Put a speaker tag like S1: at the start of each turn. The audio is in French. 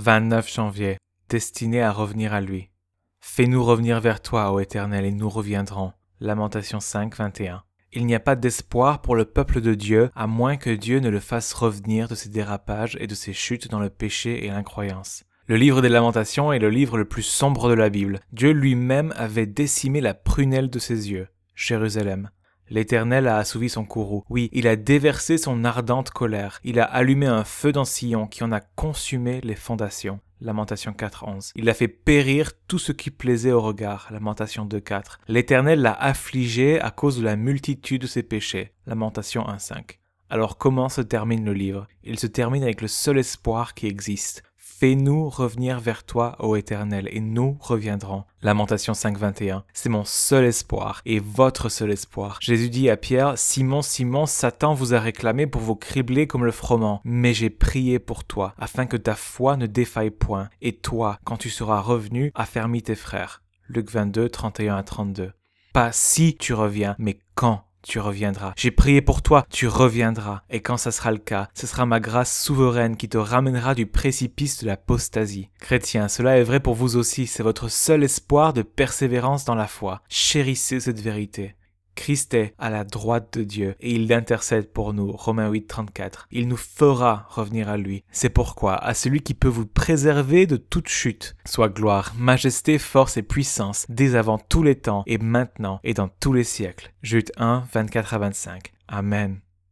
S1: 29 janvier, destiné à revenir à lui. Fais-nous revenir vers toi, ô Éternel, et nous reviendrons. Lamentation 5, 21. Il n'y a pas d'espoir pour le peuple de Dieu à moins que Dieu ne le fasse revenir de ses dérapages et de ses chutes dans le péché et l'incroyance. Le livre des lamentations est le livre le plus sombre de la Bible. Dieu lui-même avait décimé la prunelle de ses yeux. Jérusalem. L'Éternel a assouvi son courroux. Oui, il a déversé son ardente colère. Il a allumé un feu dans Sion qui en a consumé les fondations. Lamentation 4.11. Il a fait périr tout ce qui plaisait au regard. Lamentation 2.4. L'Éternel l'a affligé à cause de la multitude de ses péchés. Lamentation 1.5. Alors comment se termine le livre? Il se termine avec le seul espoir qui existe. Fais-nous revenir vers toi, ô Éternel, et nous reviendrons. Lamentation 5.21. C'est mon seul espoir et votre seul espoir. Jésus dit à Pierre, Simon, Simon, Satan vous a réclamé pour vous cribler comme le froment, mais j'ai prié pour toi, afin que ta foi ne défaille point, et toi, quand tu seras revenu, affermis tes frères. Luc 22, 31 à 32. Pas si tu reviens, mais quand tu reviendras. J'ai prié pour toi, tu reviendras. Et quand ça sera le cas, ce sera ma grâce souveraine qui te ramènera du précipice de l'apostasie. Chrétien, cela est vrai pour vous aussi, c'est votre seul espoir de persévérance dans la foi. Chérissez cette vérité. Christ est à la droite de Dieu et il intercède pour nous. Romains 8, 34. Il nous fera revenir à lui. C'est pourquoi, à celui qui peut vous préserver de toute chute, soit gloire, majesté, force et puissance, dès avant tous les temps et maintenant et dans tous les siècles. Jude 1, 24 à 25. Amen.